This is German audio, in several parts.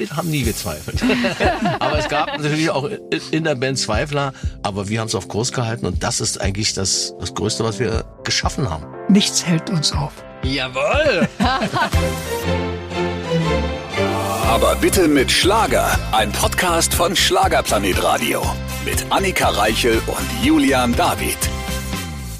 wir haben nie gezweifelt. aber es gab natürlich auch in der Band Zweifler, aber wir haben es auf Kurs gehalten und das ist eigentlich das, das Größte, was wir geschaffen haben. Nichts hält uns auf. Jawohl! aber bitte mit Schlager. Ein Podcast von Schlagerplanet Radio. Mit Annika Reichel und Julian David.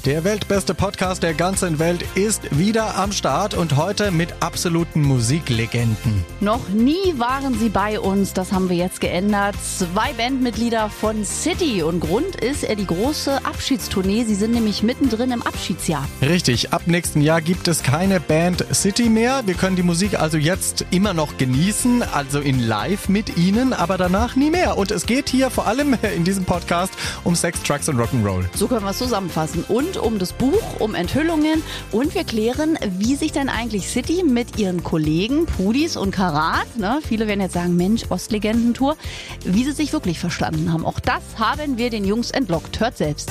Der weltbeste Podcast der ganzen Welt ist wieder am Start und heute mit absoluten Musiklegenden. Noch nie waren sie bei uns, das haben wir jetzt geändert. Zwei Bandmitglieder von City und Grund ist die große Abschiedstournee. Sie sind nämlich mittendrin im Abschiedsjahr. Richtig, ab nächsten Jahr gibt es keine Band City mehr. Wir können die Musik also jetzt immer noch genießen, also in Live mit ihnen, aber danach nie mehr. Und es geht hier vor allem in diesem Podcast um Sex, Trucks und Rock'n'Roll. So können wir es zusammenfassen. Und rund um das Buch, um Enthüllungen und wir klären, wie sich denn eigentlich City mit ihren Kollegen Pudis und Karat, ne, viele werden jetzt sagen, Mensch, Ostlegendentour, wie sie sich wirklich verstanden haben. Auch das haben wir den Jungs entlockt. Hört selbst.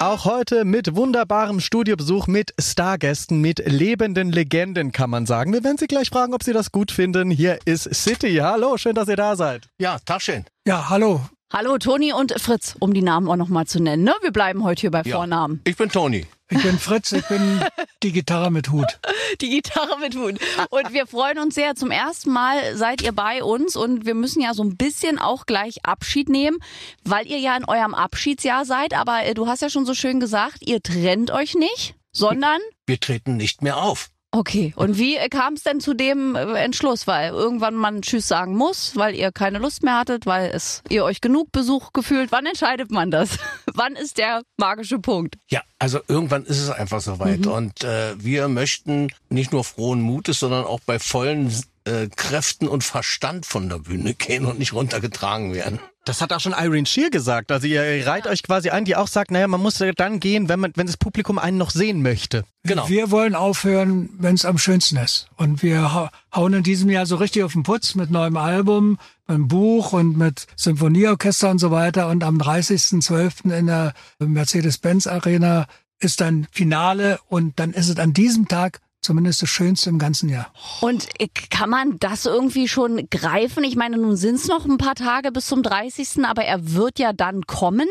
Auch heute mit wunderbarem Studiobesuch, mit Stargästen, mit lebenden Legenden, kann man sagen. Wir werden Sie gleich fragen, ob Sie das gut finden. Hier ist City. Hallo, schön, dass ihr da seid. Ja, Taschen. Ja, hallo. Hallo Toni und Fritz, um die Namen auch nochmal zu nennen. Ne? Wir bleiben heute hier bei ja. Vornamen. Ich bin Toni. Ich bin Fritz, ich bin die Gitarre mit Hut. Die Gitarre mit Hut. Und wir freuen uns sehr. Zum ersten Mal seid ihr bei uns und wir müssen ja so ein bisschen auch gleich Abschied nehmen, weil ihr ja in eurem Abschiedsjahr seid. Aber äh, du hast ja schon so schön gesagt, ihr trennt euch nicht, sondern... Wir treten nicht mehr auf. Okay, und wie kam es denn zu dem äh, Entschluss? Weil irgendwann man Tschüss sagen muss, weil ihr keine Lust mehr hattet, weil es ihr euch genug Besuch gefühlt. Wann entscheidet man das? Wann ist der magische Punkt? Ja, also irgendwann ist es einfach soweit. Mhm. Und äh, wir möchten nicht nur frohen Mutes, sondern auch bei vollen äh, Kräften und Verstand von der Bühne gehen und nicht runtergetragen werden. Das hat auch schon Irene Shear gesagt. Also ihr reiht euch quasi ein, die auch sagt, naja, man muss dann gehen, wenn man, wenn das Publikum einen noch sehen möchte. Genau. Wir wollen aufhören, wenn es am schönsten ist. Und wir hauen in diesem Jahr so richtig auf den Putz mit neuem Album, mit einem Buch und mit Symphonieorchester und so weiter. Und am 30.12. in der Mercedes-Benz Arena ist dann Finale und dann ist es an diesem Tag zumindest das Schönste im ganzen Jahr. Und äh, kann man das irgendwie schon greifen? Ich meine, nun sind es noch ein paar Tage bis zum 30., aber er wird ja dann kommen.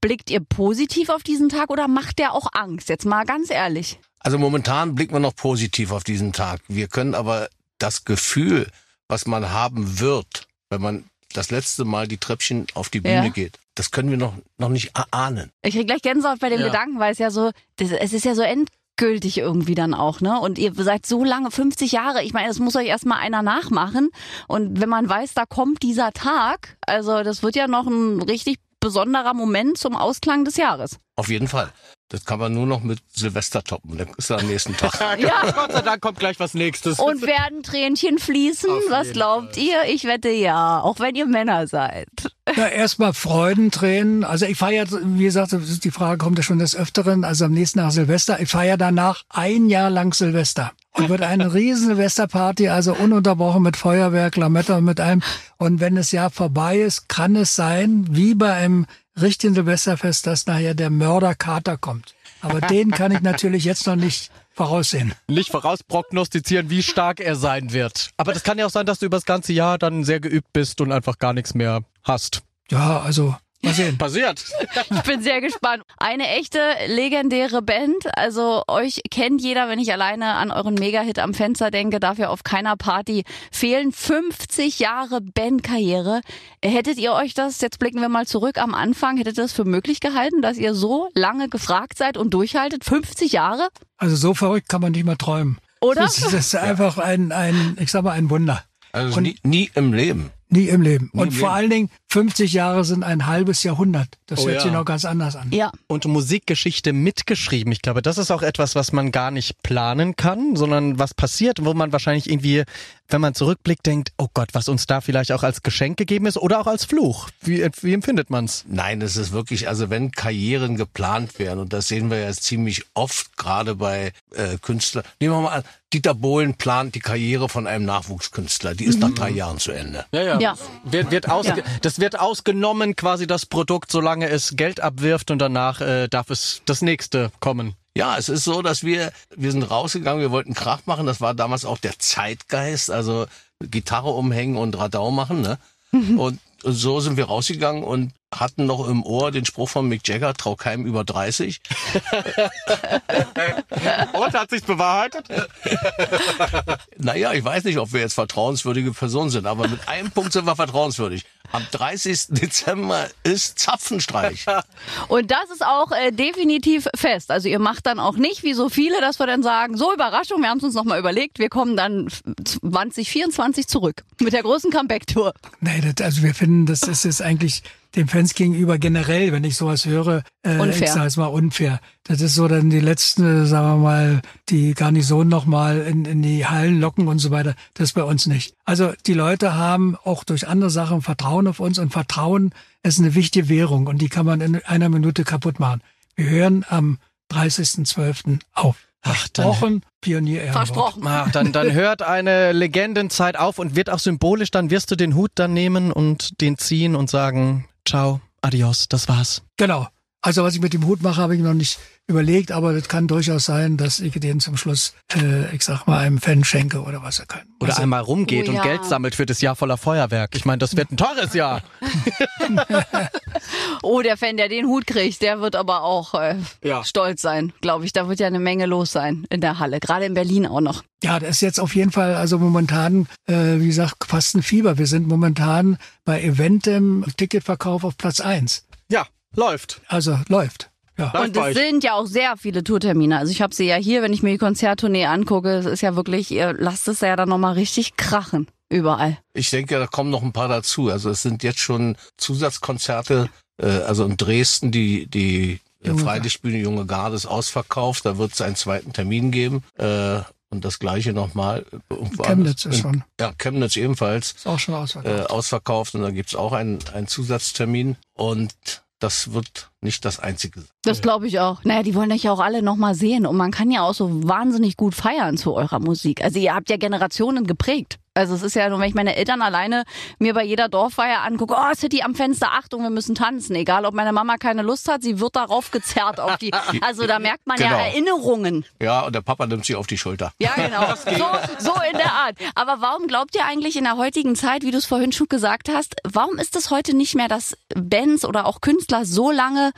Blickt ihr positiv auf diesen Tag oder macht der auch Angst? Jetzt mal ganz ehrlich. Also momentan blicken wir noch positiv auf diesen Tag. Wir können aber das Gefühl, was man haben wird, wenn man das letzte Mal die Treppchen auf die Bühne ja. geht, das können wir noch, noch nicht ahnen. Ich krieg gleich Gänsehaut bei dem ja. Gedanken, weil es ja so, das, es ist ja so end, endgültig irgendwie dann auch, ne? Und ihr seid so lange, 50 Jahre. Ich meine, das muss euch erstmal einer nachmachen. Und wenn man weiß, da kommt dieser Tag, also das wird ja noch ein richtig besonderer Moment zum Ausklang des Jahres. Auf jeden Fall. Das kann man nur noch mit Silvester toppen. Dann ist er am nächsten Tag. ja, Gott sei Dank kommt gleich was Nächstes. Und werden Tränchen fließen? Was glaubt Fall. ihr? Ich wette ja, auch wenn ihr Männer seid. Ja, erstmal Freudentränen. Also ich feiere, wie gesagt, die Frage kommt ja schon des Öfteren, also am nächsten Tag Silvester. Ich feiere danach ein Jahr lang Silvester. Und wird eine riesen Silvesterparty, also ununterbrochen mit Feuerwerk, Lametta und mit allem. Und wenn das Jahr vorbei ist, kann es sein, wie bei einem richtigen Silvesterfest, dass nachher der Mörderkater kommt. Aber den kann ich natürlich jetzt noch nicht voraussehen. Nicht vorausprognostizieren, wie stark er sein wird. Aber das kann ja auch sein, dass du über das ganze Jahr dann sehr geübt bist und einfach gar nichts mehr hast. Ja, also Mal sehen. Passiert. Ich bin sehr gespannt. Eine echte legendäre Band. Also euch kennt jeder, wenn ich alleine an euren Mega-Hit am Fenster denke, darf ja auf keiner Party fehlen. 50 Jahre Bandkarriere. Hättet ihr euch das, jetzt blicken wir mal zurück am Anfang, hättet ihr das für möglich gehalten, dass ihr so lange gefragt seid und durchhaltet? 50 Jahre? Also so verrückt kann man nicht mal träumen. Oder? Das ist, das ist einfach ein, ein, ich sag mal, ein Wunder. Also nie, nie im Leben. Nie im Leben. Nie und im vor Leben. allen Dingen, 50 Jahre sind ein halbes Jahrhundert. Das oh, hört ja. sich noch ganz anders an. Ja. Und Musikgeschichte mitgeschrieben. Ich glaube, das ist auch etwas, was man gar nicht planen kann, sondern was passiert, wo man wahrscheinlich irgendwie, wenn man zurückblickt, denkt, oh Gott, was uns da vielleicht auch als Geschenk gegeben ist oder auch als Fluch. Wie, wie empfindet man's? Nein, es ist wirklich, also wenn Karrieren geplant werden, und das sehen wir ja ziemlich oft, gerade bei äh, Künstlern. Nehmen wir mal an, Dieter Bohlen plant die Karriere von einem Nachwuchskünstler. Die ist mhm. nach drei Jahren zu Ende. Ja, ja. ja. Wird, wird ausge ja. Das wird ausgenommen, quasi das Produkt, solange es Geld abwirft und danach äh, darf es das nächste kommen. Ja, es ist so, dass wir, wir sind rausgegangen, wir wollten Krach machen. Das war damals auch der Zeitgeist, also Gitarre umhängen und Radau machen, ne? Und so sind wir rausgegangen und hatten noch im Ohr den Spruch von Mick Jagger, trau keinem über 30. Und hat sich bewahrheitet? Naja, ich weiß nicht, ob wir jetzt vertrauenswürdige Personen sind, aber mit einem Punkt sind wir vertrauenswürdig. Am 30. Dezember ist Zapfenstreich. Und das ist auch äh, definitiv fest. Also ihr macht dann auch nicht, wie so viele, dass wir dann sagen, so Überraschung, wir haben es uns nochmal überlegt, wir kommen dann 2024 zurück mit der großen Comeback-Tour. Nee, das, also wir finden, das ist jetzt eigentlich den Fans gegenüber generell, wenn ich sowas höre, äh, Unfair. ich sage es mal unfair. Das ist so dann die letzten, äh, sagen wir mal, die Garnison nochmal in, in die Hallen locken und so weiter. Das ist bei uns nicht. Also die Leute haben auch durch andere Sachen Vertrauen auf uns und Vertrauen ist eine wichtige Währung und die kann man in einer Minute kaputt machen. Wir hören am 30.12. auf. Ach, dann- Versprochen, Pionier Ehrenwort. Versprochen. Ach, dann, dann hört eine Legendenzeit auf und wird auch symbolisch, dann wirst du den Hut dann nehmen und den ziehen und sagen, ciao, adios, das war's. Genau. Also was ich mit dem Hut mache, habe ich noch nicht überlegt, aber das kann durchaus sein, dass ich den zum Schluss, äh, ich sag mal, einem Fan schenke oder was er kann. Oder also, einmal rumgeht Oh und ja. Geld sammelt für das Jahr voller Feuerwerk. Ich meine, das wird ein teures Jahr. Oh, der Fan, der den Hut kriegt, der wird aber auch äh, Ja. stolz sein, glaube ich. Da wird ja eine Menge los sein in der Halle, gerade in Berlin auch noch. Ja, das ist jetzt auf jeden Fall, also momentan, äh, wie gesagt, fast ein Fieber. Wir sind momentan bei Eventem Ticketverkauf auf Platz eins. Ja, läuft. Also läuft. Ja. Und es euch. sind ja auch sehr viele Tourtermine. Also ich habe sie ja hier, wenn ich mir die Konzerttournee angucke, es ist ja wirklich, ihr lasst es ja dann nochmal richtig krachen. Überall. Ich denke, da kommen noch ein paar dazu. Also es sind jetzt schon Zusatzkonzerte, äh, also in Dresden die die äh, Junge Freilichtbühne Junge Garde ist ausverkauft. Da wird es einen zweiten Termin geben. Äh, und das gleiche nochmal. Chemnitz ist schon, Ja, Chemnitz ebenfalls ist auch schon äh, ausverkauft. ausverkauft. Und da gibt's auch einen, einen Zusatztermin. Und das wird nicht das einzige sein. Das glaube ich auch. Naja, die wollen euch ja auch alle nochmal sehen. Und man kann ja auch so wahnsinnig gut feiern zu eurer Musik. Also ihr habt ja Generationen geprägt. Also es ist ja nur, wenn ich meine Eltern alleine mir bei jeder Dorffeier angucke, oh, City am Fenster, Achtung, wir müssen tanzen. Egal, ob meine Mama keine Lust hat, sie wird darauf gezerrt auf die. Also da merkt man ja Genau. Erinnerungen. Ja, und der Papa nimmt sie auf die Schulter. Ja, genau. So, so in der Art. Aber warum glaubt ihr eigentlich in der heutigen Zeit, wie du es vorhin schon gesagt hast, warum ist es heute nicht mehr, dass Bands oder auch Künstler so lange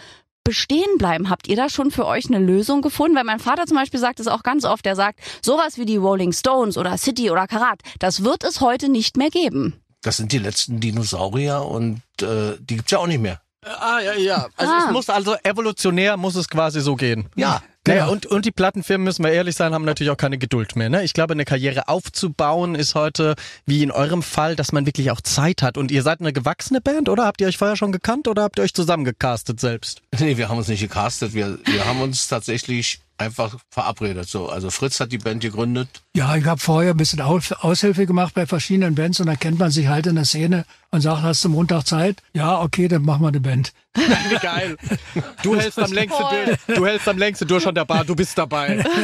bestehen bleiben? Habt ihr da schon für euch eine Lösung gefunden? Weil mein Vater zum Beispiel sagt es auch ganz oft, der sagt, sowas wie die Rolling Stones oder City oder Karat, das wird es heute nicht mehr geben. Das sind die letzten Dinosaurier und äh, die gibt's ja auch nicht mehr. Ah, ja, ja. Also Ah. es muss also evolutionär muss es quasi so gehen. Ja, Naja, Genau. und, und die Plattenfirmen, müssen wir ehrlich sein, haben natürlich auch keine Geduld mehr. Ne? Ich glaube, eine Karriere aufzubauen ist heute, wie in eurem Fall, dass man wirklich auch Zeit hat. Und ihr seid eine gewachsene Band, oder? Habt ihr euch vorher schon gekannt oder habt ihr euch zusammengecastet selbst? Nee, wir haben uns nicht gecastet. Wir, wir haben uns tatsächlich einfach verabredet. So, also Fritz hat die Band gegründet. Ja, ich habe vorher ein bisschen Aus Aushilfe gemacht bei verschiedenen Bands und dann kennt man sich halt in der Szene und sagt, hast du Montag Zeit? Ja, okay, dann machen wir eine Band. Wie geil. Du hältst am längsten durch. Du hältst am längsten durch an der Bar. Du bist dabei.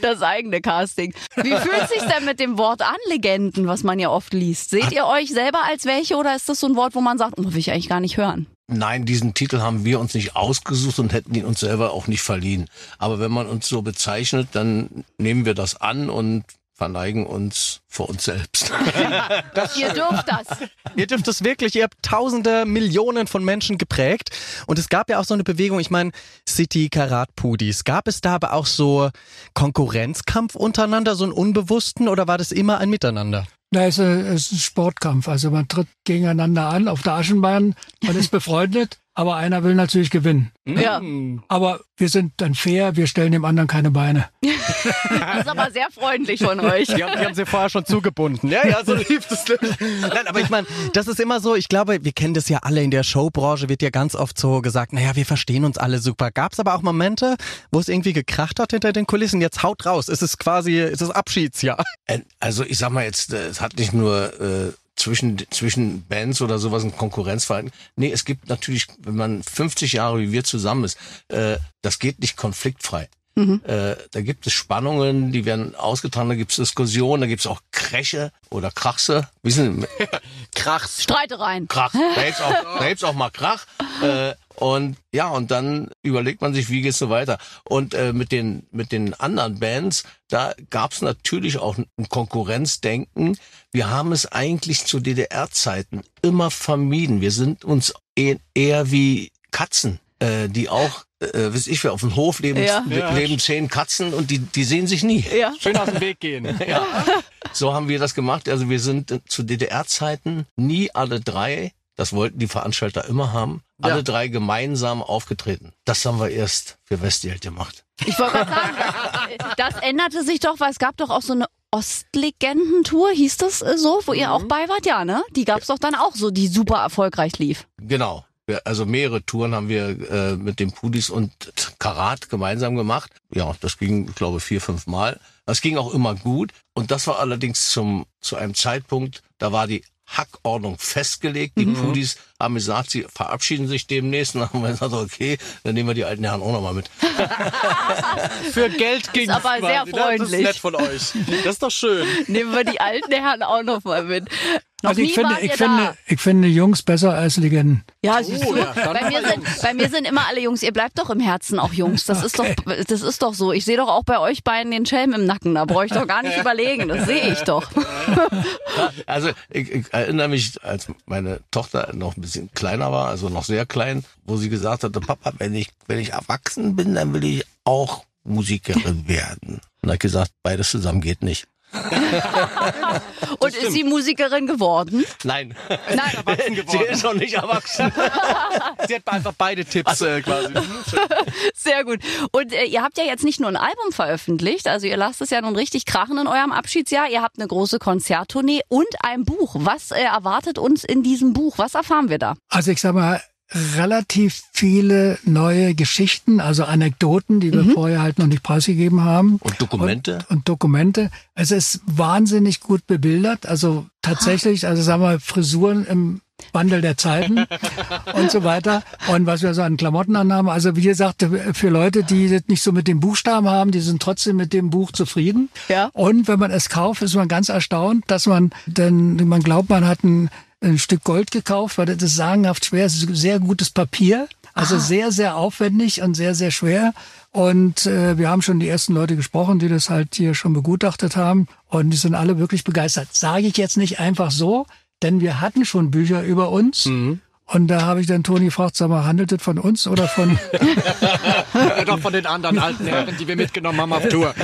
Das eigene Casting. Wie fühlt sich denn mit dem Wort an, Legenden, was man ja oft liest? Seht ihr euch selber als welche oder ist das so ein Wort, wo man sagt, oh, will ich eigentlich gar nicht hören? Nein, diesen Titel haben wir uns nicht ausgesucht und hätten ihn uns selber auch nicht verliehen. Aber wenn man uns so bezeichnet, dann nehmen wir das an und verneigen uns vor uns selbst. Ihr dürft das. Ihr dürft es wirklich, ihr habt tausende, Millionen von Menschen geprägt. Und es gab ja auch so eine Bewegung, ich meine, City Karat Pudis. Gab es da aber auch so Konkurrenzkampf untereinander, so einen unbewussten, oder war das immer ein Miteinander? Ist, äh, es ist ein Sportkampf. Also man tritt gegeneinander an auf der Aschenbahn, man ist befreundet, aber einer will natürlich gewinnen. Ja. Aber wir sind dann fair, wir stellen dem anderen keine Beine. Das ist aber sehr freundlich von euch. Die haben, die haben sie vorher schon zugebunden. Ja, ja, so lief das. Nein, aber ich meine, das ist immer so, ich glaube, wir kennen das ja alle in der Showbranche, wird ja ganz oft so gesagt, naja, wir verstehen uns alle super. Gab es aber auch Momente, wo es irgendwie gekracht hat hinter den Kulissen? Jetzt haut raus, es ist quasi, es ist Abschiedsjahr. Äh, Also ich sag mal jetzt, äh, es hat nicht nur äh, zwischen, zwischen Bands oder sowas ein Konkurrenzverhalten. Nee, es gibt natürlich, wenn man 50 Jahre wie wir zusammen ist, äh, das geht nicht konfliktfrei. Äh, da gibt es Spannungen, die werden ausgetragen, da gibt es Diskussionen, da gibt es auch Kräche oder Krachse. Wissen, Krachs. Streite rein. Krach. Da gibt's auch, da gibt's auch mal Krach. Äh, und ja, und dann überlegt man sich, wie geht's so weiter. Und äh, mit den mit den anderen Bands, da gab's natürlich auch ein Konkurrenzdenken. Wir haben es eigentlich zu DDR-Zeiten immer vermieden. Wir sind uns eh- eher wie Katzen, äh, die auch, äh, weiß ich, wir auf dem Hof leben, Ja. le- leben zehn Katzen und die die sehen sich nie. Ja. Schön aus dem Weg gehen. Ja. So haben wir das gemacht. Also wir sind äh, zu DDR-Zeiten nie alle drei, das wollten die Veranstalter immer haben, Ja. alle drei gemeinsam aufgetreten. Das haben wir erst für Westgeld gemacht. Ich wollte gerade sagen, das, das änderte sich doch, weil es gab doch auch so eine Ostlegendentour, hieß das so, wo ihr Mhm. auch bei wart, ja, ne? Die gab's doch dann auch so, die super erfolgreich lief. Genau. Also mehrere Touren haben wir äh, mit den Pudis und Karat gemeinsam gemacht. Ja, das ging, ich glaube, vier, fünf Mal. Das ging auch immer gut. Und das war allerdings zum, zu einem Zeitpunkt, da war die Hackordnung festgelegt. Die Pudis haben gesagt, sie verabschieden sich demnächst. Und dann haben wir gesagt, okay, dann nehmen wir die alten Herren auch nochmal mit. Für Geld ging's aber sehr quasi. Das ist freundlich. nett von euch. Das ist doch schön. Nehmen wir die alten Herren auch noch mal mit. Noch Also ich finde, ich finde, da. ich finde Jungs besser als Legenden. Ja, siehst Oh, du, ja, dann bei, mir sind, bei mir sind immer alle Jungs, ihr bleibt doch im Herzen auch Jungs. Das ist doch, das ist doch so. Ich sehe doch auch bei euch beiden den Schelm im Nacken. Da brauche ich doch gar nicht überlegen. Das sehe ich doch. Also ich, ich erinnere mich, als meine Tochter noch ein bisschen kleiner war, also noch sehr klein, wo sie gesagt hatte, Papa, wenn ich, wenn ich erwachsen bin, dann will ich auch Musikerin werden. Und da hab ich gesagt, beides zusammen geht nicht. Und ist sie Musikerin geworden? Nein, Nein, Erwachsen sie geworden. ist noch nicht erwachsen. Sie hat einfach beide Tipps äh, quasi. Sehr gut. Und äh, ihr habt ja jetzt nicht nur ein Album veröffentlicht, also ihr lasst es ja nun richtig krachen in eurem Abschiedsjahr. Ihr habt eine große Konzerttournee und ein Buch. Was äh, erwartet uns in diesem Buch? Was erfahren wir da? Also ich sag mal, relativ viele neue Geschichten, also Anekdoten, die wir vorher halt noch nicht preisgegeben haben. Und Dokumente? Und, und Dokumente. Es ist wahnsinnig gut bebildert. Also tatsächlich, also sagen wir, Frisuren im Wandel der Zeiten und so weiter. Und was wir so an Klamotten anhaben. Also wie gesagt, für Leute, die das nicht so mit dem Buchstaben haben, die sind trotzdem mit dem Buch zufrieden. Ja. Und wenn man es kauft, ist man ganz erstaunt, dass man, denn man glaubt, man hat ein, ein Stück Gold gekauft, weil das ist sagenhaft schwer. Es ist sehr gutes Papier. Also sehr, sehr aufwendig und sehr, sehr schwer. Und äh, wir haben schon die ersten Leute gesprochen, die das halt hier schon begutachtet haben. Und die sind alle wirklich begeistert. Sage ich jetzt nicht einfach so, denn wir hatten schon Bücher über uns. Und da habe ich dann Toni gefragt, sag mal, handelt das von uns oder von... Ja, doch von den anderen alten Herren, die wir mitgenommen haben auf Tour.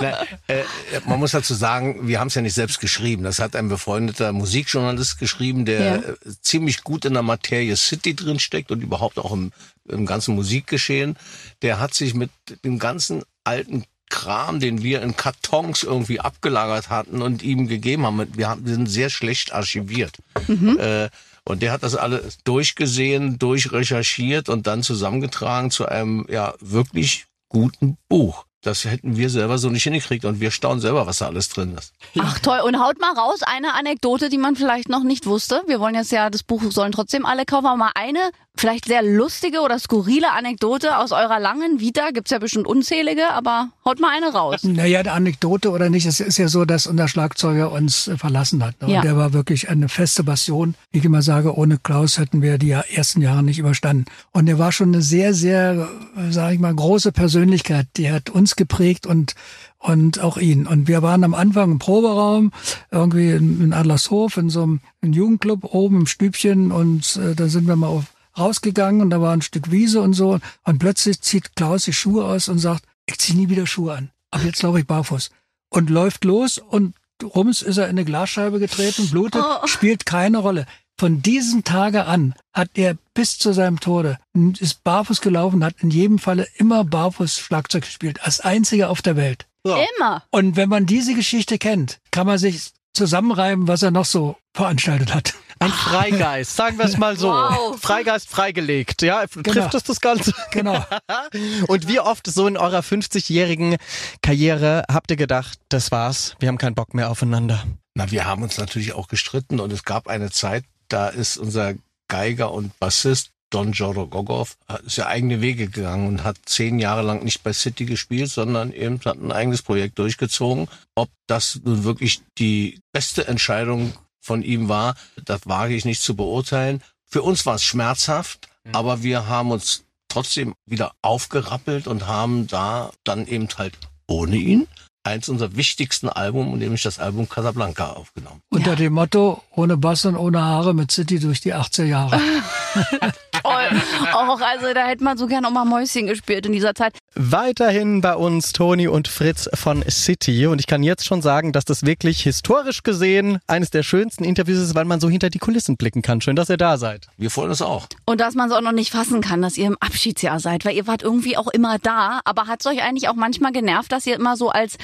Na, äh, man muss dazu sagen, wir haben es ja nicht selbst geschrieben. Das hat ein befreundeter Musikjournalist geschrieben, der Ja. ziemlich gut in der Materie City drin steckt und überhaupt auch im, im ganzen Musikgeschehen. Der hat sich mit dem ganzen alten Kram, den wir in Kartons irgendwie abgelagert hatten und ihm gegeben haben. Wir, haben, wir sind sehr schlecht archiviert. Äh, und der hat das alles durchgesehen, durchrecherchiert und dann zusammengetragen zu einem ja wirklich guten Buch. Das hätten wir selber so nicht hingekriegt und wir staunen selber, was da alles drin ist. Ach toll. Und haut mal raus eine Anekdote, die man vielleicht noch nicht wusste. Wir wollen jetzt ja, das Buch sollen trotzdem alle kaufen, aber mal eine vielleicht sehr lustige oder skurrile Anekdote aus eurer langen Vita. Gibt's ja bestimmt unzählige, aber haut mal eine raus. Naja, der Anekdote oder nicht, es ist ja so, dass unser Schlagzeuger uns äh, verlassen hat. Ne? Ja. Und der war wirklich eine feste Bastion. Wie ich immer sage, ohne Klaus hätten wir die ersten Jahre nicht überstanden. Und er war schon eine sehr, sehr, sage ich mal, große Persönlichkeit. Die hat uns geprägt und und auch ihn. Und wir waren am Anfang im Proberaum, irgendwie in, in Adlershof, in so einem, einem Jugendclub oben im Stübchen und äh, da sind wir mal auf, rausgegangen und da war ein Stück Wiese und so. Und plötzlich zieht Klaus die Schuhe aus und sagt, ich zieh nie wieder Schuhe an. Aber jetzt laufe ich barfuß. Und läuft los und rums ist er in eine Glasscheibe getreten, blutet, Oh. spielt keine Rolle. Von diesem Tage an hat er bis zu seinem Tode, ist barfuß gelaufen, hat in jedem Falle immer barfuß Schlagzeug gespielt. Als einziger auf der Welt. Immer. Und wenn man diese Geschichte kennt, kann man sich zusammenreiben, was er noch so veranstaltet hat. Ein Freigeist, sagen wir es mal so. Wow. Freigeist freigelegt, ja? Trifft es das Ganze? Genau. Und wie oft so in eurer 50-jährigen Karriere habt ihr gedacht, das war's, wir haben keinen Bock mehr aufeinander? Na, wir haben uns natürlich auch gestritten und es gab eine Zeit, da ist unser Geiger und Bassist Don Jodorogov ist ja eigene Wege gegangen und hat zehn Jahre lang nicht bei City gespielt, sondern eben hat ein eigenes Projekt durchgezogen. Ob das nun wirklich die beste Entscheidung von ihm war, das wage ich nicht zu beurteilen. Für uns war es schmerzhaft, mhm. aber wir haben uns trotzdem wieder aufgerappelt und haben da dann eben halt ohne ihn eins unserer wichtigsten Album, nämlich das Album Casablanca aufgenommen. Unter ja. dem Motto, ohne Bass und ohne Haare mit City durch die 80er Jahre. Toll. Auch, also da hätte man so gern auch mal Mäuschen gespielt in dieser Zeit. Weiterhin bei uns Toni und Fritz von City. Und ich kann jetzt schon sagen, dass das wirklich historisch gesehen eines der schönsten Interviews ist, weil man so hinter die Kulissen blicken kann. Schön, dass ihr da seid. Wir freuen uns auch. Und dass man es auch noch nicht fassen kann, dass ihr im Abschiedsjahr seid, weil ihr wart irgendwie auch immer da. Aber hat es euch eigentlich auch manchmal genervt, dass ihr immer so als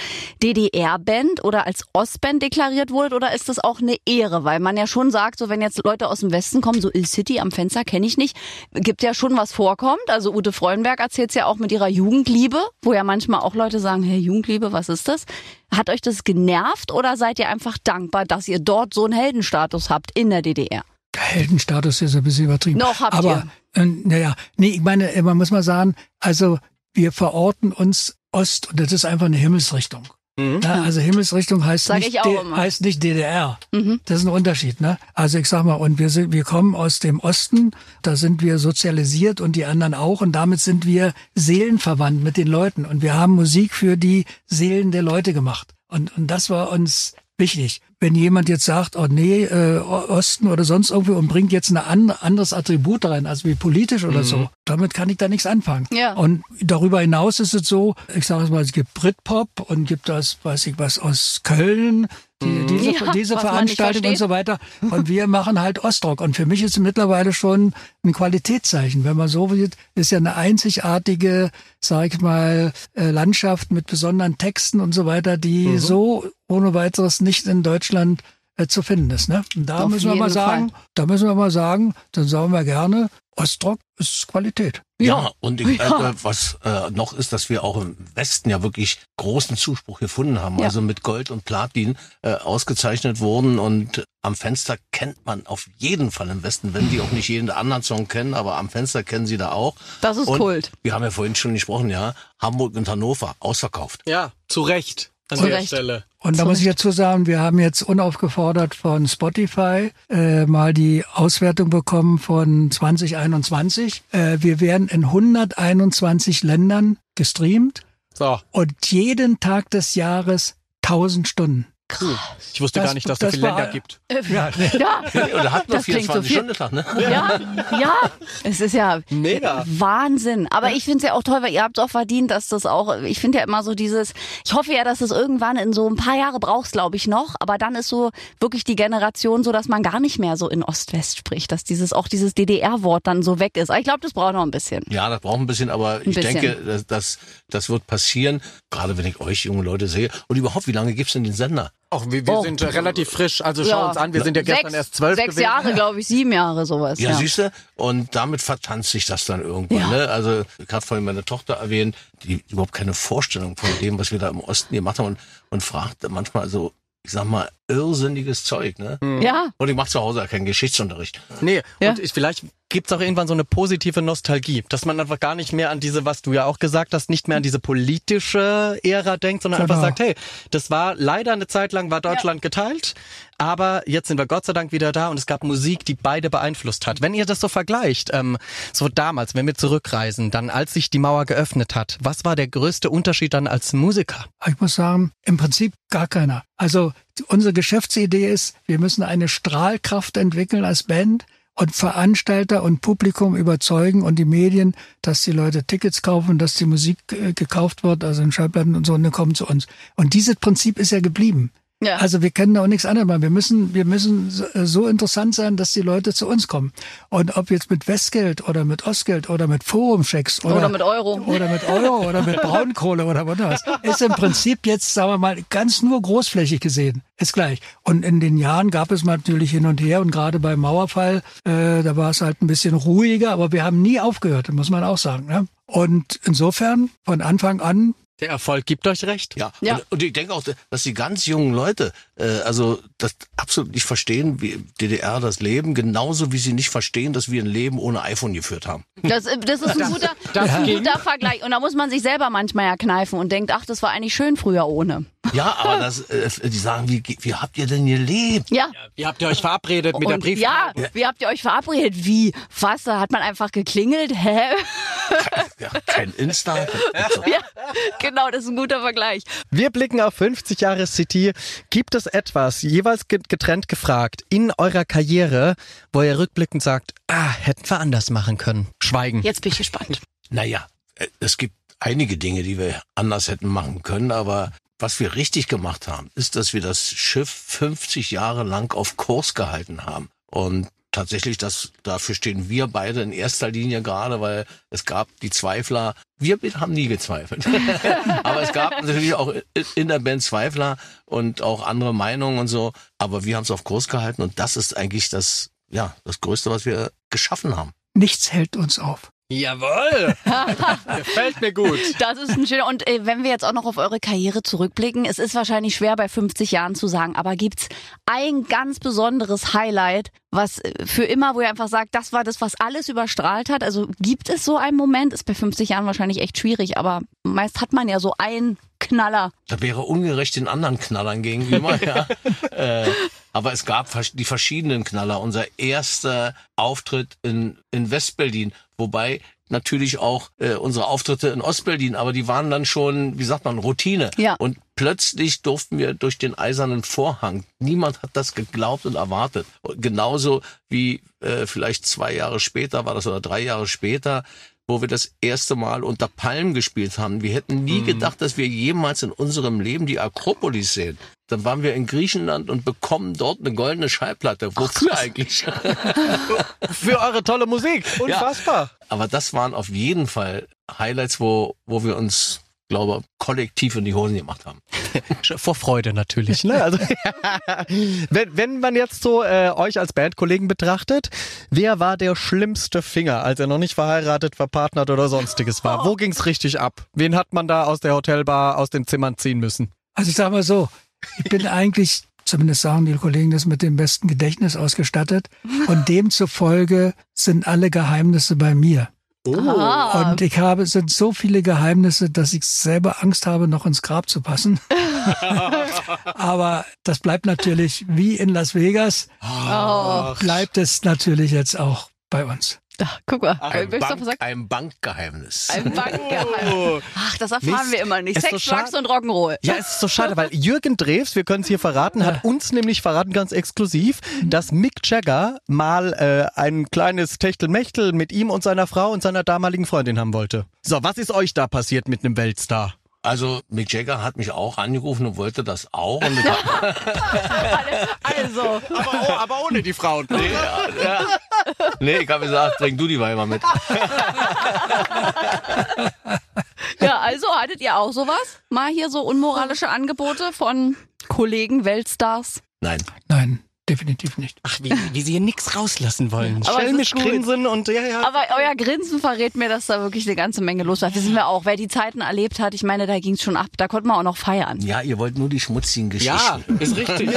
DDR-Band oder als Ostband deklariert wurdet? Oder ist das auch eine Ehre? Weil man ja schon sagt, so wenn jetzt Leute aus dem Westen kommen, so Il City am Fenster kenne ich nicht, gibt ja schon was vorkommt. Also Ute Freudenberg erzählt ja auch mit ihrer Jugendliebe, wo ja manchmal auch Leute sagen, hey, Jugendliebe, was ist das? Hat euch das genervt oder seid ihr einfach dankbar, dass ihr dort so einen Heldenstatus habt in der DDR? Heldenstatus ist ein bisschen übertrieben. Noch habt Aber, ihr. Äh, naja, nee, ich meine, man muss mal sagen, also wir verorten uns Ost und das ist einfach eine Himmelsrichtung. Mhm. Na, also Himmelsrichtung heißt nicht, heißt nicht DDR. Mhm. Das ist ein Unterschied. Ne? Also ich sag mal, und wir sind, wir kommen aus dem Osten, da sind wir sozialisiert und die anderen auch und damit sind wir seelenverwandt mit den Leuten und wir haben Musik für die Seelen der Leute gemacht. Und, und das war uns wichtig. Wenn jemand jetzt sagt, oh nee, äh, Osten oder sonst irgendwie und bringt jetzt ein an, anderes Attribut rein, also wie politisch oder mhm. so, damit kann ich da nichts anfangen. Ja. Und darüber hinaus ist es so, ich sage mal, es gibt Britpop und gibt das, weiß ich was, aus Köln, die, mhm. diese, ja, diese Veranstaltung und so weiter. Und wir machen halt Ostrock. Und für mich ist es mittlerweile schon ein Qualitätszeichen. Wenn man so sieht, ist ja eine einzigartige, sag ich mal, äh, Landschaft mit besonderen Texten und so weiter, die mhm. so ohne weiteres nicht in Deutschland äh, zu finden ist. Ne? Und da Auf müssen wir mal sagen, Fall. da müssen wir mal sagen, dann sagen wir gerne, Ostrock ist Qualität. Ja, und ich, ja. Äh, was äh, noch ist, dass wir auch im Westen ja wirklich großen Zuspruch gefunden haben. Ja. Also mit Gold und Platin äh, ausgezeichnet wurden und am Fenster kennt man auf jeden Fall im Westen, wenn die auch nicht jeden anderen Song kennen, aber am Fenster kennen sie da auch. Das ist und Kult. Wir haben ja vorhin schon gesprochen, ja. Hamburg und Hannover ausverkauft. Ja, zu Recht an der Stelle. Und da muss ich dazu sagen, wir haben jetzt unaufgefordert von Spotify äh, mal die Auswertung bekommen von 2021. Äh, wir werden in 121 Ländern gestreamt. So. Und jeden Tag des Jahres 1000 Stunden. Cool. Ich wusste das, gar nicht, dass es so viele Länder gibt. Äh, ja, ja. Oder hat man 24 Stunden Tag, ne? Ja, ja. Es ist ja Mega. Wahnsinn. Aber ich finde es ja auch toll, weil ihr habt es auch verdient, dass das auch, ich finde ja immer so dieses, ich hoffe ja, dass es irgendwann in so ein paar Jahre brauchst, glaube ich noch, aber dann ist so wirklich die Generation so, dass man gar nicht mehr so in Ost-West spricht, dass dieses, auch dieses DDR-Wort dann so weg ist. Aber ich glaube, das braucht noch ein bisschen. Ja, das braucht ein bisschen, aber ein ich bisschen. denke, das, das, das wird passieren, gerade wenn ich euch junge Leute sehe. Und überhaupt, wie lange gibt's denn den Sender? Auch wir, wir oh. sind relativ frisch, also schau ja. uns an, wir sind ja gestern sechs, erst zwölf Sechs gewesen. Jahre, glaube ich, sieben Jahre sowas. Ja, ja. siehst du? Und damit vertanzt sich das dann irgendwann. Ja. Ne? Also ich habe vorhin meine Tochter erwähnt, die überhaupt keine Vorstellung von dem, was wir da im Osten gemacht haben und, und fragt manchmal so, ich sag mal, irrsinniges Zeug, ne? Ja. Und ich mache zu Hause keinen Geschichtsunterricht. Nee, ja. und ich, vielleicht gibt's auch irgendwann so eine positive Nostalgie, dass man einfach gar nicht mehr an diese, was du ja auch gesagt hast, nicht mehr an diese politische Ära denkt, sondern genau. einfach sagt, hey, das war leider eine Zeit lang war Deutschland ja. geteilt, aber jetzt sind wir Gott sei Dank wieder da und es gab Musik, die beide beeinflusst hat. Wenn ihr das so vergleicht, ähm, so damals, wenn wir zurückreisen, dann als sich die Mauer geöffnet hat, was war der größte Unterschied dann als Musiker? Ich muss sagen, im Prinzip gar keiner. Also unsere Geschäftsidee ist, wir müssen eine Strahlkraft entwickeln als Band und Veranstalter und Publikum überzeugen und die Medien, dass die Leute Tickets kaufen, dass die Musik äh, gekauft wird, also in Schallplatten und so, und dann kommen zu uns. Und dieses Prinzip ist ja geblieben. Ja. Also wir können da auch nichts anderes machen. Wir müssen, wir müssen so interessant sein, dass die Leute zu uns kommen. Und ob jetzt mit Westgeld oder mit Ostgeld oder mit Forumchecks oder, oder mit Euro oder mit Euro oder mit Braunkohle oder was, ist im Prinzip jetzt, sagen wir mal, ganz nur großflächig gesehen. Ist gleich. Und in den Jahren gab es natürlich hin und her und gerade beim Mauerfall, äh, da war es halt ein bisschen ruhiger, aber wir haben nie aufgehört, muss man auch sagen. Ne? Und insofern von Anfang an Der Erfolg gibt euch recht. Ja, Ja. Und, und ich denke auch, dass die ganz jungen Leute, äh, also das absolut nicht verstehen, wie DDR das Leben, genauso wie sie nicht verstehen, dass wir ein Leben ohne iPhone geführt haben. Das, äh, das ist ein guter, das ein ging. guter Vergleich. Und da muss man sich selber manchmal ja kneifen und denkt, ach, das war eigentlich schön früher ohne. Ja, aber das, äh, die sagen, wie, wie habt ihr denn gelebt? Ja. Wie habt ihr euch verabredet mit der Und Brief? ja, wie habt ihr euch verabredet? Wie? Was? Da hat man einfach geklingelt? Hä? Ja, kein Insta. Ja, genau, das ist ein guter Vergleich. Wir blicken auf 50 Jahre City. Gibt es etwas, jeweils ge- getrennt gefragt, in eurer Karriere, wo ihr rückblickend sagt, ah, hätten wir anders machen können? Schweigen. Jetzt bin ich gespannt. Naja, äh, es gibt einige Dinge, die wir anders hätten machen können, aber was wir richtig gemacht haben, ist, dass wir das Schiff 50 Jahre lang auf Kurs gehalten haben. Und tatsächlich, das, dafür stehen wir beide in erster Linie gerade, weil es gab die Zweifler. Wir haben nie gezweifelt. aber es gab natürlich auch in der Band Zweifler und auch andere Meinungen und so. Aber wir haben es auf Kurs gehalten und das ist eigentlich das, ja, das Größte, was wir geschaffen haben. Nichts hält uns auf. Jawohl! Gefällt mir gut. Das ist ein schöner. Und äh, wenn wir jetzt auch noch auf eure Karriere zurückblicken, es ist wahrscheinlich schwer bei 50 Jahren zu sagen, aber gibt's ein ganz besonderes Highlight, was äh, für immer, wo ihr einfach sagt, das war das, was alles überstrahlt hat? Also gibt es so einen Moment? Ist bei 50 Jahren wahrscheinlich echt schwierig, aber meist hat man ja so einen Knaller. Das wäre ungerecht den anderen Knallern gegenüber, ja. äh, aber es gab die verschiedenen Knaller. Unser erster Auftritt in, in Westberlin, wobei natürlich auch äh, unsere Auftritte in Ostberlin, aber die waren dann schon, wie sagt man, Routine. Ja. Und plötzlich durften wir durch den eisernen Vorhang. Niemand hat das geglaubt und erwartet. Und genauso wie äh, vielleicht zwei Jahre später war das oder drei Jahre später, wo wir das erste Mal unter Palmen gespielt haben. Wir hätten nie gedacht, dass wir jemals in unserem Leben die Akropolis sehen. Dann waren wir in Griechenland und bekommen dort eine goldene Schallplatte. Wofür eigentlich? Für eure tolle Musik. Unfassbar. Aber das waren auf jeden Fall Highlights, wo, wo wir uns, glaube kollektiv in die Hosen gemacht haben. Vor Freude natürlich. Ne? Also, wenn, wenn man jetzt so äh, euch als Bandkollegen betrachtet, wer war der schlimmste Finger, als er noch nicht verheiratet, verpartnert oder sonstiges war? Wo ging's richtig ab? Wen hat man da aus der Hotelbar, aus den Zimmern ziehen müssen? Also ich sage mal so, ich bin eigentlich, zumindest sagen die Kollegen das, mit dem besten Gedächtnis ausgestattet. Und demzufolge sind alle Geheimnisse bei mir. Ah, Und ich habe, es sind so viele Geheimnisse, dass ich selber Angst habe, noch ins Grab zu passen. Aber das bleibt natürlich wie in Las Vegas, oh. bleibt es natürlich jetzt auch bei uns. Ach, guck mal. Ein, Willst du Bank, ein Bankgeheimnis. Ein Bankgeheimnis. Ach, das erfahren Mist. wir immer nicht. Sex, so Drugs und Rock'n'Roll. Ja, es ist so schade, weil Jürgen Drews, wir können es hier verraten, hat uns nämlich verraten, ganz exklusiv, dass Mick Jagger mal äh, ein kleines Techtelmechtel mit ihm und seiner Frau und seiner damaligen Freundin haben wollte. So, was ist euch da passiert mit einem Weltstar? Also Mick Jagger hat mich auch angerufen und wollte das auch. Und ich hab, Also, Aber, aber ohne die Frauen. nee, ja, ja. nee, ich habe gesagt, bring du die Weiber mit. ja, also hattet ihr auch sowas? Mal hier so unmoralische Angebote von Kollegen, Weltstars? Nein. Nein, definitiv nicht. Ach, wie, wie sie hier nichts rauslassen wollen. Aber es Schelmisch grinsen und ja, ja. Aber euer Grinsen verrät mir, dass da wirklich eine ganze Menge los war. Wissen wir auch, wer die Zeiten erlebt hat, ich meine, da ging's schon ab. Da konnte man auch noch feiern. Ja, ihr wollt nur die schmutzigen ja, Geschichten. ist richtig.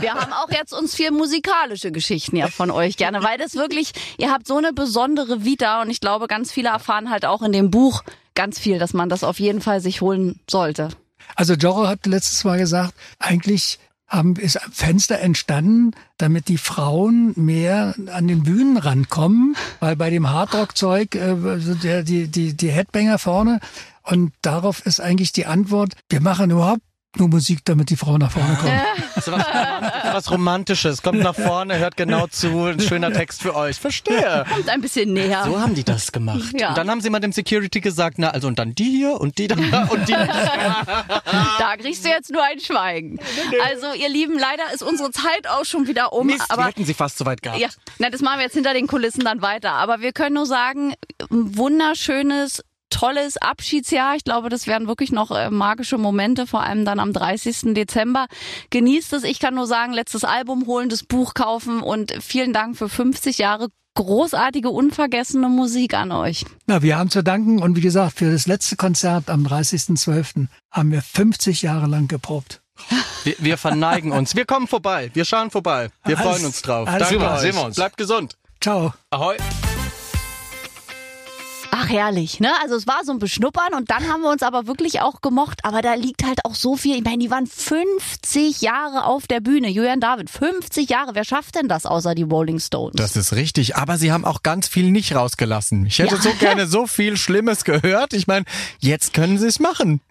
Wir haben auch jetzt uns vier musikalische Geschichten ja von euch gerne, weil das wirklich, ihr habt so eine besondere Vita und ich glaube, ganz viele erfahren halt auch in dem Buch ganz viel, dass man das auf jeden Fall sich holen sollte. Also Jorro hat letztes Mal gesagt, eigentlich haben, ist ein Fenster entstanden, damit die Frauen mehr an den Bühnen rankommen, weil bei dem Hardrock-Zeug, äh, so der, die, die, die Headbanger vorne, und darauf ist eigentlich die Antwort, wir machen überhaupt nur Musik, damit die Frauen nach vorne kommen. Ist was, Romantisches. Kommt nach vorne, hört genau zu. Ein schöner Text für euch. Verstehe. Kommt ein bisschen näher. So haben die das gemacht. Ja. Und dann haben sie mal dem Security gesagt, na, also und dann die hier und die da und die. Da kriegst du jetzt nur ein Schweigen. Also, ihr Lieben, leider ist unsere Zeit auch schon wieder um. Mist, wir aber hätten sie fast so weit gehabt. Ja, na, das machen wir jetzt hinter den Kulissen dann weiter. Aber wir können nur sagen, ein wunderschönes, tolles Abschiedsjahr. Ich glaube, das werden wirklich noch äh, magische Momente, vor allem dann am 30. Dezember. Genießt es. Ich kann nur sagen, letztes Album holen, das Buch kaufen und vielen Dank für 50 Jahre großartige, unvergessene Musik an euch. Na, wir haben zu danken und wie gesagt, für das letzte Konzert am 30.12. haben wir 50 Jahre lang geprobt. Wir, wir verneigen uns. Wir kommen vorbei. Wir schauen vorbei. Wir Alles- freuen uns drauf. alles Danke. Sehen wir uns. Bleibt gesund. Ciao. Ahoi. Ach, herrlich, ne? Also es war so ein Beschnuppern und dann haben wir uns aber wirklich auch gemocht. Aber da liegt halt auch so viel. Ich meine, die waren 50 Jahre auf der Bühne. Julian David, 50 Jahre. Wer schafft denn das außer die Rolling Stones? Das ist richtig, aber sie haben auch ganz viel nicht rausgelassen. Ich hätte Ja. so gerne so viel Schlimmes gehört. Ich meine, jetzt können sie es machen.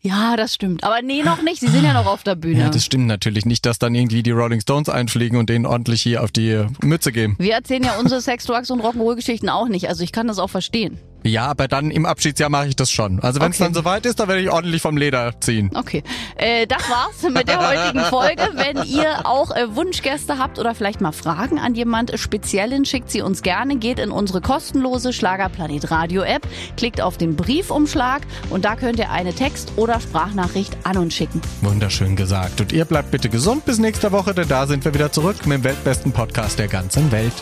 ja, das stimmt. Aber nee, noch nicht. Sie sind ja noch auf der Bühne. Ja, das stimmt natürlich nicht, dass dann irgendwie die Rolling Stones einfliegen und denen ordentlich hier auf die Mütze geben. wir erzählen ja unsere Sex, Drugs und Rock'n'Roll-Geschichten auch nicht. Also ich kann das auch verstehen. Ja, aber dann im Abschiedsjahr mache ich das schon. Also wenn es Okay. dann soweit ist, dann werde ich ordentlich vom Leder ziehen. Okay, äh, das war's mit der heutigen Folge. Wenn ihr auch äh, Wunschgäste habt oder vielleicht mal Fragen an jemand Speziellen, schickt sie uns gerne. Geht in unsere kostenlose Schlagerplanet Radio App, klickt auf den Briefumschlag und da könnt ihr eine Text- oder Sprachnachricht an uns schicken. Wunderschön gesagt. Und ihr bleibt bitte gesund bis nächste Woche, denn da sind wir wieder zurück mit dem weltbesten Podcast der ganzen Welt.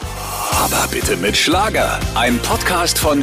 Aber bitte mit Schlager. Ein Podcast von